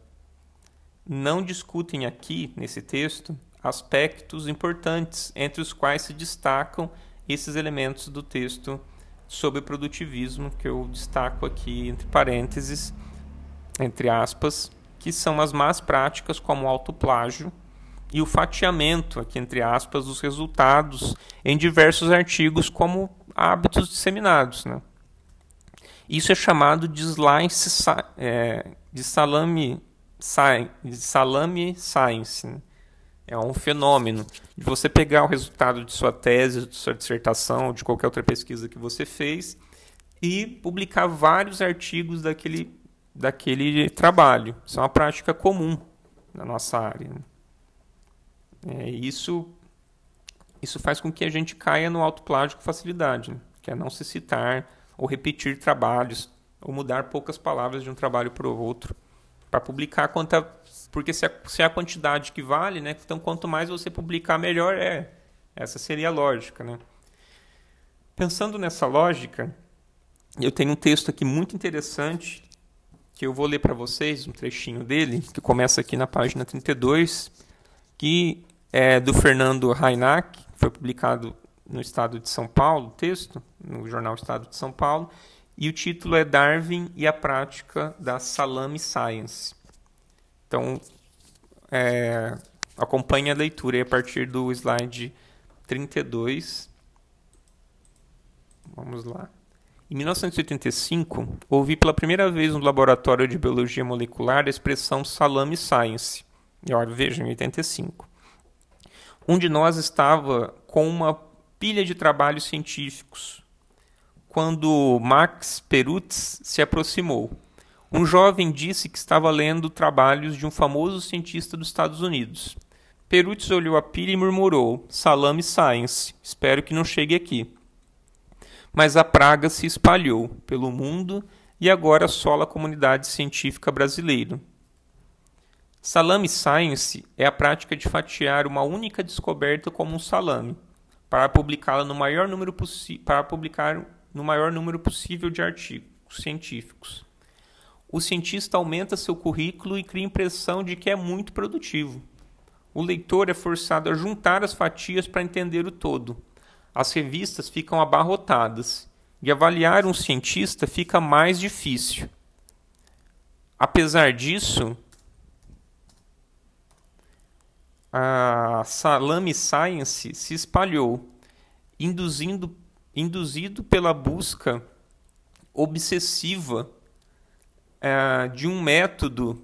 não discutem aqui, nesse texto, aspectos importantes, entre os quais se destacam esses elementos do texto sobre produtivismo, que eu destaco aqui entre parênteses, entre aspas, que são as más práticas como o autoplágio e o fatiamento, aqui entre aspas, dos resultados em diversos artigos como hábitos disseminados. Né? Isso é chamado de slice é, de salame, salame science. É um fenômeno de você pegar o resultado de sua tese, de sua dissertação, de qualquer outra pesquisa que você fez e publicar vários artigos daquele, daquele trabalho. Isso é uma prática comum na nossa área. É, isso, isso faz com que a gente caia no autoplágio com facilidade, né? que é não se citar ou repetir trabalhos ou mudar poucas palavras de um trabalho para o outro para publicar quanta porque se a, se a quantidade que vale, né? Então quanto mais você publicar, melhor é. Essa seria a lógica, né? Pensando nessa lógica, eu tenho um texto aqui muito interessante que eu vou ler para vocês, um trechinho dele, que começa aqui na página 32, que é do Fernando Reinach, foi publicado no estado de São Paulo, texto, no jornal Estado de São Paulo, e o título é Darwin e a prática da Salame Science. Então, é, acompanhe a leitura a partir do slide 32. Vamos lá. Em 1985, ouvi pela primeira vez no laboratório de biologia molecular a expressão salame science. E olha, vejam, em 85. Um de nós estava com uma pilha de trabalhos científicos quando Max Perutz se aproximou. Um jovem disse que estava lendo trabalhos de um famoso cientista dos Estados Unidos. Perutz olhou a pilha e murmurou: Salame Science, espero que não chegue aqui. Mas a praga se espalhou pelo mundo e agora assola a comunidade científica brasileira. Salame Science é a prática de fatiar uma única descoberta como um salame, para publicá-la no maior número para publicar no maior número possível de artigos científicos. O cientista aumenta seu currículo e cria a impressão de que é muito produtivo. O leitor é forçado a juntar as fatias para entender o todo. as revistas ficam abarrotadas e avaliar um cientista fica mais difícil. Apesar disso, a Salame Science se espalhou, induzindo, induzido pela busca obsessiva é, de um método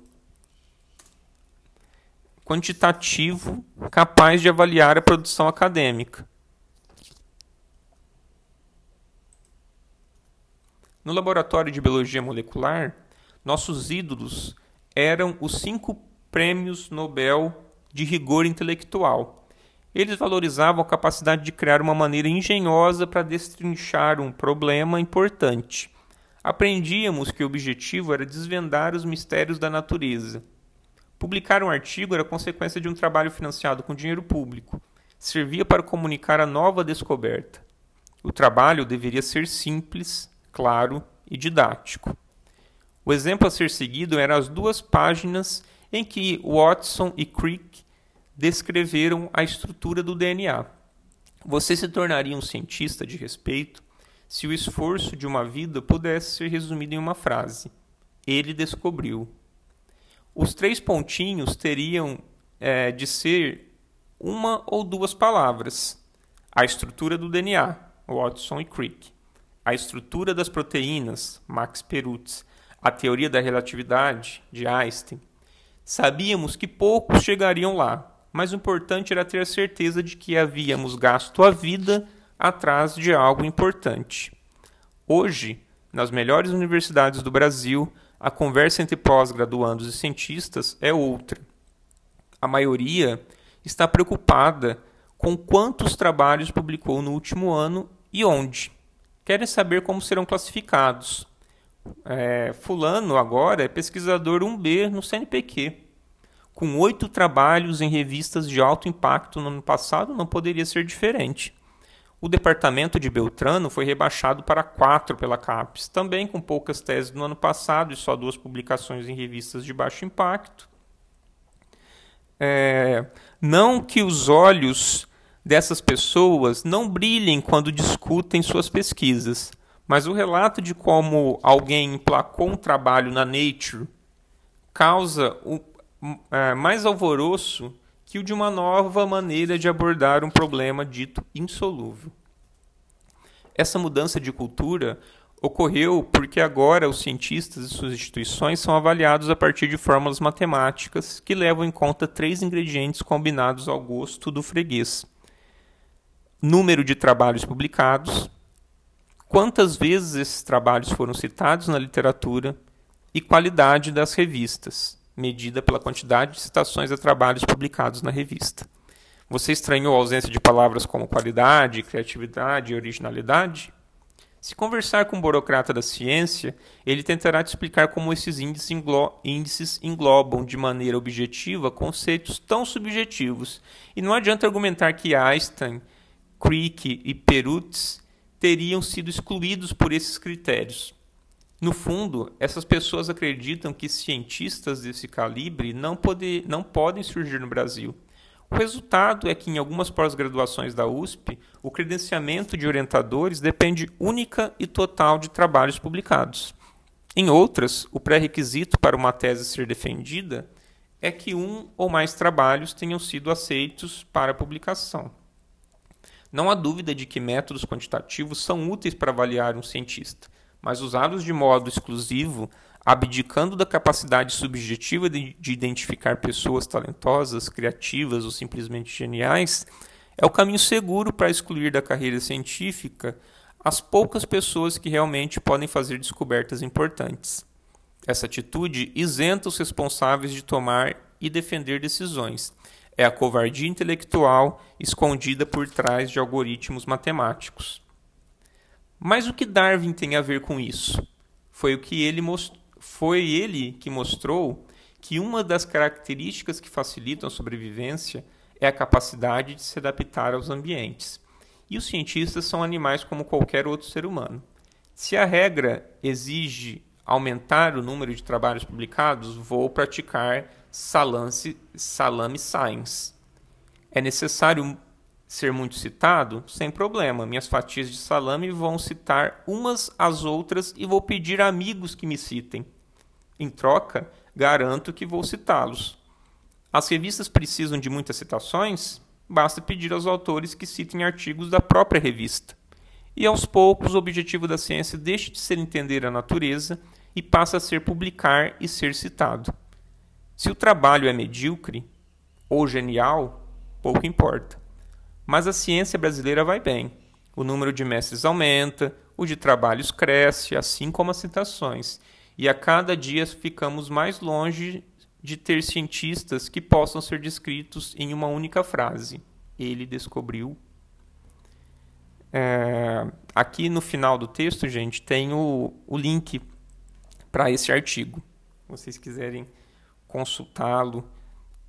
quantitativo capaz de avaliar a produção acadêmica. No laboratório de biologia molecular, nossos ídolos eram os cinco prêmios Nobel de rigor intelectual. Eles valorizavam a capacidade de criar uma maneira engenhosa para destrinchar um problema importante. Aprendíamos que o objetivo era desvendar os mistérios da natureza. Publicar um artigo era consequência de um trabalho financiado com dinheiro público. Servia para comunicar a nova descoberta. O trabalho deveria ser simples, claro e didático. O exemplo a ser seguido eram as duas páginas em que Watson e Crick descreveram a estrutura do DNA. Você se tornaria um cientista de respeito se o esforço de uma vida pudesse ser resumido em uma frase: Ele descobriu. Os três pontinhos teriam é, de ser uma ou duas palavras: a estrutura do DNA, Watson e Crick, a estrutura das proteínas, Max Perutz, a teoria da relatividade de Einstein, sabíamos que poucos chegariam lá, mas o importante era ter a certeza de que havíamos gasto a vida atrás de algo importante. Hoje, nas melhores universidades do Brasil, a conversa entre pós-graduandos e cientistas é outra. A maioria está preocupada com quantos trabalhos publicou no último ano e onde. Querem saber como serão classificados, é, fulano agora é pesquisador 1B no CNPq. Com oito trabalhos em revistas de alto impacto no ano passado, não poderia ser diferente. O departamento de Beltrano foi rebaixado para quatro pela CAPES, também com poucas teses no ano passado e só duas publicações em revistas de baixo impacto. É, não que os olhos dessas pessoas não brilhem quando discutem suas pesquisas, mas o relato de como alguém emplacou um trabalho na Nature causa é, mais alvoroço que o de uma nova maneira de abordar um problema dito insolúvel. Essa mudança de cultura ocorreu porque agora os cientistas e suas instituições são avaliados a partir de fórmulas matemáticas que levam em conta três ingredientes combinados ao gosto do freguês: número de trabalhos publicados, quantas vezes esses trabalhos foram citados na literatura e qualidade das revistas, medida pela quantidade de citações a trabalhos publicados na revista. Você estranhou a ausência de palavras como qualidade, criatividade e originalidade? Se conversar com um burocrata da ciência, ele tentará te explicar como esses índices, englo índices englobam de maneira objetiva conceitos tão subjetivos. E não adianta argumentar que Einstein, Crick e Perutz teriam sido excluídos por esses critérios. No fundo, essas pessoas acreditam que cientistas desse calibre não, pode, não podem surgir no Brasil. O resultado é que, em algumas pós-graduações da USP, o credenciamento de orientadores depende única e total de trabalhos publicados. Em outras, o pré-requisito para uma tese ser defendida é que um ou mais trabalhos tenham sido aceitos para publicação. Não há dúvida de que métodos quantitativos são úteis para avaliar um cientista, mas usados de modo exclusivo, abdicando da capacidade subjetiva de, de identificar pessoas talentosas, criativas ou simplesmente geniais, é o caminho seguro para excluir da carreira científica as poucas pessoas que realmente podem fazer descobertas importantes. Essa atitude isenta os responsáveis de tomar e defender decisões é a covardia intelectual escondida por trás de algoritmos matemáticos. Mas o que Darwin tem a ver com isso? Foi o que ele foi ele que mostrou que uma das características que facilitam a sobrevivência é a capacidade de se adaptar aos ambientes. E os cientistas são animais como qualquer outro ser humano. Se a regra exige aumentar o número de trabalhos publicados, vou praticar salame, salame science. É necessário ser muito citado, sem problema. Minhas fatias de salame vão citar umas às outras e vou pedir a amigos que me citem. Em troca, garanto que vou citá-los. As revistas precisam de muitas citações? Basta pedir aos autores que citem artigos da própria revista. E aos poucos, o objetivo da ciência deixa de ser entender a natureza e passa a ser publicar e ser citado. Se o trabalho é medíocre ou genial, pouco importa. Mas a ciência brasileira vai bem. O número de mestres aumenta, o de trabalhos cresce, assim como as citações. E a cada dia ficamos mais longe de ter cientistas que possam ser descritos em uma única frase. Ele descobriu. É, aqui no final do texto, gente, tem o, o link para esse artigo. Vocês quiserem consultá-lo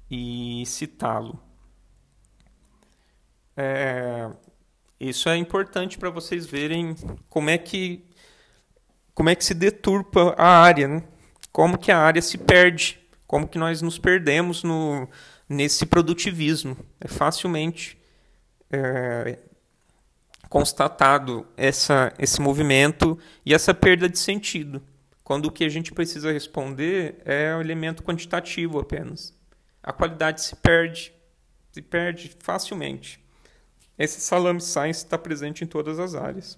e citá-lo. É, isso é importante para vocês verem como é que como é que se deturpa a área, né? como que a área se perde, como que nós nos perdemos no, nesse produtivismo. É facilmente é, constatado essa, esse movimento e essa perda de sentido, quando o que a gente precisa responder é o elemento quantitativo apenas. A qualidade se perde, se perde facilmente. Esse salame science está presente em todas as áreas.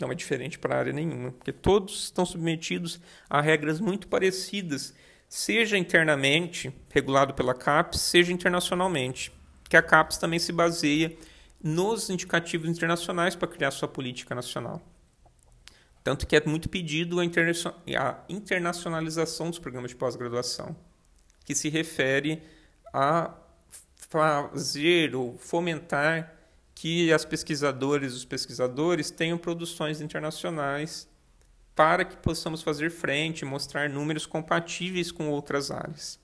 Não é diferente para área nenhuma, porque todos estão submetidos a regras muito parecidas, seja internamente, regulado pela CAPES, seja internacionalmente, que a CAPES também se baseia nos indicativos internacionais para criar sua política nacional. Tanto que é muito pedido a, internacionalização dos programas de pós-graduação, que se refere a fazer ou fomentar que as pesquisadoras e os pesquisadores tenham produções internacionais para que possamos fazer frente, mostrar números compatíveis com outras áreas.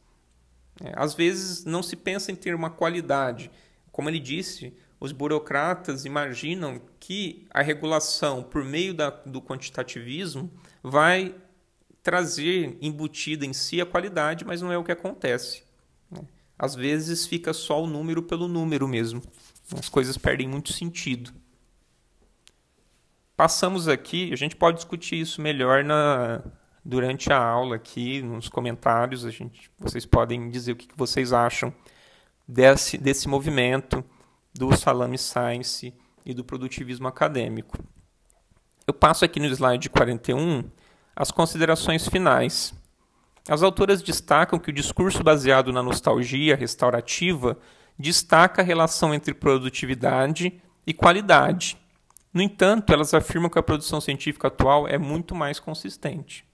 É, às vezes não se pensa em ter uma qualidade. Como ele disse, os burocratas imaginam que a regulação, por meio da, do quantitativismo, vai trazer embutida em si a qualidade, mas não é o que acontece. Às vezes fica só o número pelo número mesmo. As coisas perdem muito sentido. Passamos aqui, a gente pode discutir isso melhor na, durante a aula aqui, nos comentários. A gente, vocês podem dizer o que vocês acham desse, desse movimento do Salame Science e do produtivismo acadêmico. Eu passo aqui no slide 41 as considerações finais. As autoras destacam que o discurso baseado na nostalgia restaurativa destaca a relação entre produtividade e qualidade. No entanto, elas afirmam que a produção científica atual é muito mais consistente.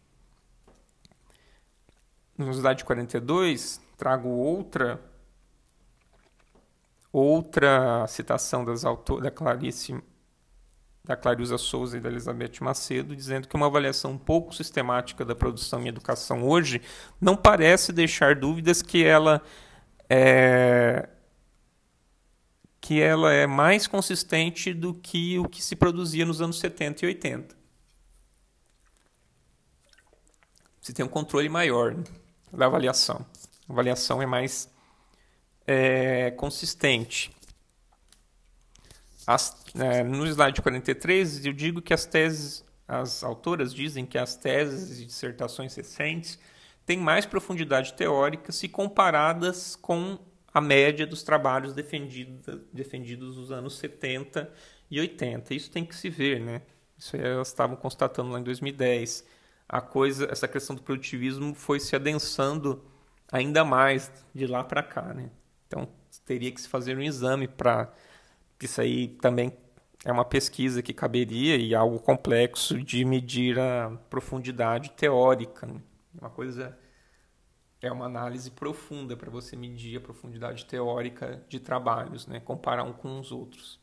No slide 42, trago outra outra citação das autor, da Clarice da Clariusa Souza e da Elizabeth Macedo, dizendo que uma avaliação pouco sistemática da produção em educação hoje não parece deixar dúvidas que ela é, que ela é mais consistente do que o que se produzia nos anos 70 e 80. Se tem um controle maior né, da avaliação. A avaliação é mais é, consistente. As, é, no slide 43, eu digo que as teses, as autoras dizem que as teses e dissertações recentes têm mais profundidade teórica se comparadas com a média dos trabalhos defendido, defendidos nos anos 70 e 80. Isso tem que se ver, né? Isso elas estavam constatando lá em 2010. A coisa, essa questão do produtivismo foi se adensando ainda mais de lá para cá, né? Então teria que se fazer um exame para isso aí também é uma pesquisa que caberia e algo complexo de medir a profundidade teórica. Né? Uma coisa é uma análise profunda para você medir a profundidade teórica de trabalhos, né? comparar um com os outros.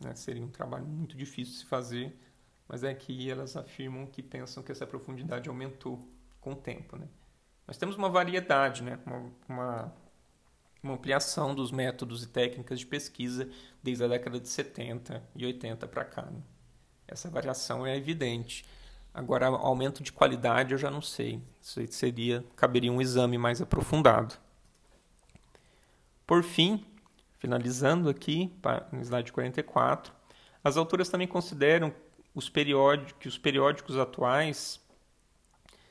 Né? Seria um trabalho muito difícil de se fazer, mas é que elas afirmam que pensam que essa profundidade aumentou com o tempo. Né? Nós temos uma variedade, né? uma, uma uma ampliação dos métodos e técnicas de pesquisa desde a década de 70 e 80 para cá. Né? Essa variação é evidente. Agora, aumento de qualidade eu já não sei. Isso seria, caberia um exame mais aprofundado. Por fim, finalizando aqui, no slide 44, as autoras também consideram os que os periódicos atuais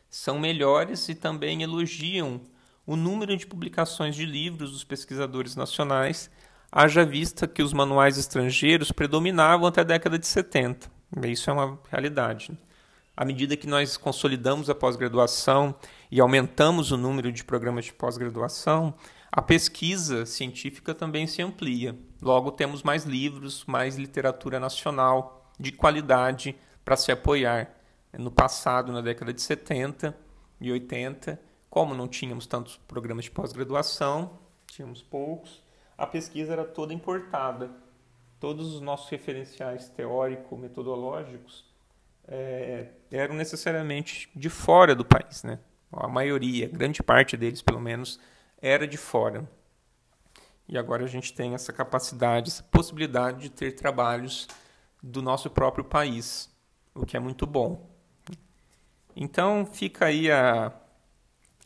são melhores e também elogiam o número de publicações de livros dos pesquisadores nacionais, haja vista que os manuais estrangeiros predominavam até a década de 70. Isso é uma realidade. À medida que nós consolidamos a pós-graduação e aumentamos o número de programas de pós-graduação, a pesquisa científica também se amplia. Logo, temos mais livros, mais literatura nacional de qualidade para se apoiar. No passado, na década de 70 e 80, como não tínhamos tantos programas de pós-graduação, tínhamos poucos, a pesquisa era toda importada. Todos os nossos referenciais teórico-metodológicos é, eram necessariamente de fora do país. Né? A maioria, grande parte deles, pelo menos, era de fora. E agora a gente tem essa capacidade, essa possibilidade de ter trabalhos do nosso próprio país, o que é muito bom. Então fica aí a,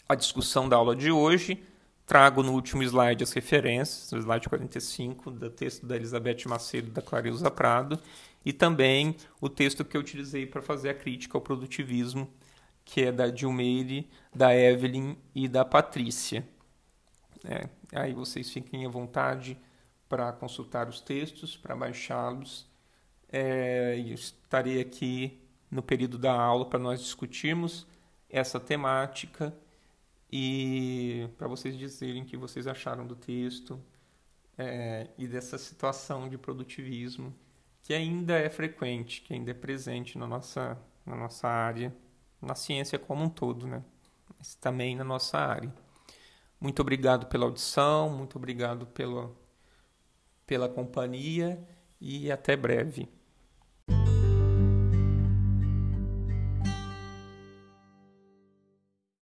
a discussão da aula de hoje. Trago no último slide as referências, no slide 45, do texto da Elizabeth Macedo da Clareusa Prado, e também o texto que eu utilizei para fazer a crítica ao produtivismo, que é da Dilmeire, da Evelyn e da Patrícia. É, aí vocês fiquem à vontade para consultar os textos, para baixá-los. É, estarei aqui no período da aula para nós discutirmos essa temática e para vocês dizerem o que vocês acharam do texto é, e dessa situação de produtivismo que ainda é frequente, que ainda é presente na nossa, na nossa área, na ciência como um todo, né? mas também na nossa área. Muito obrigado pela audição, muito obrigado pela, pela companhia e até breve.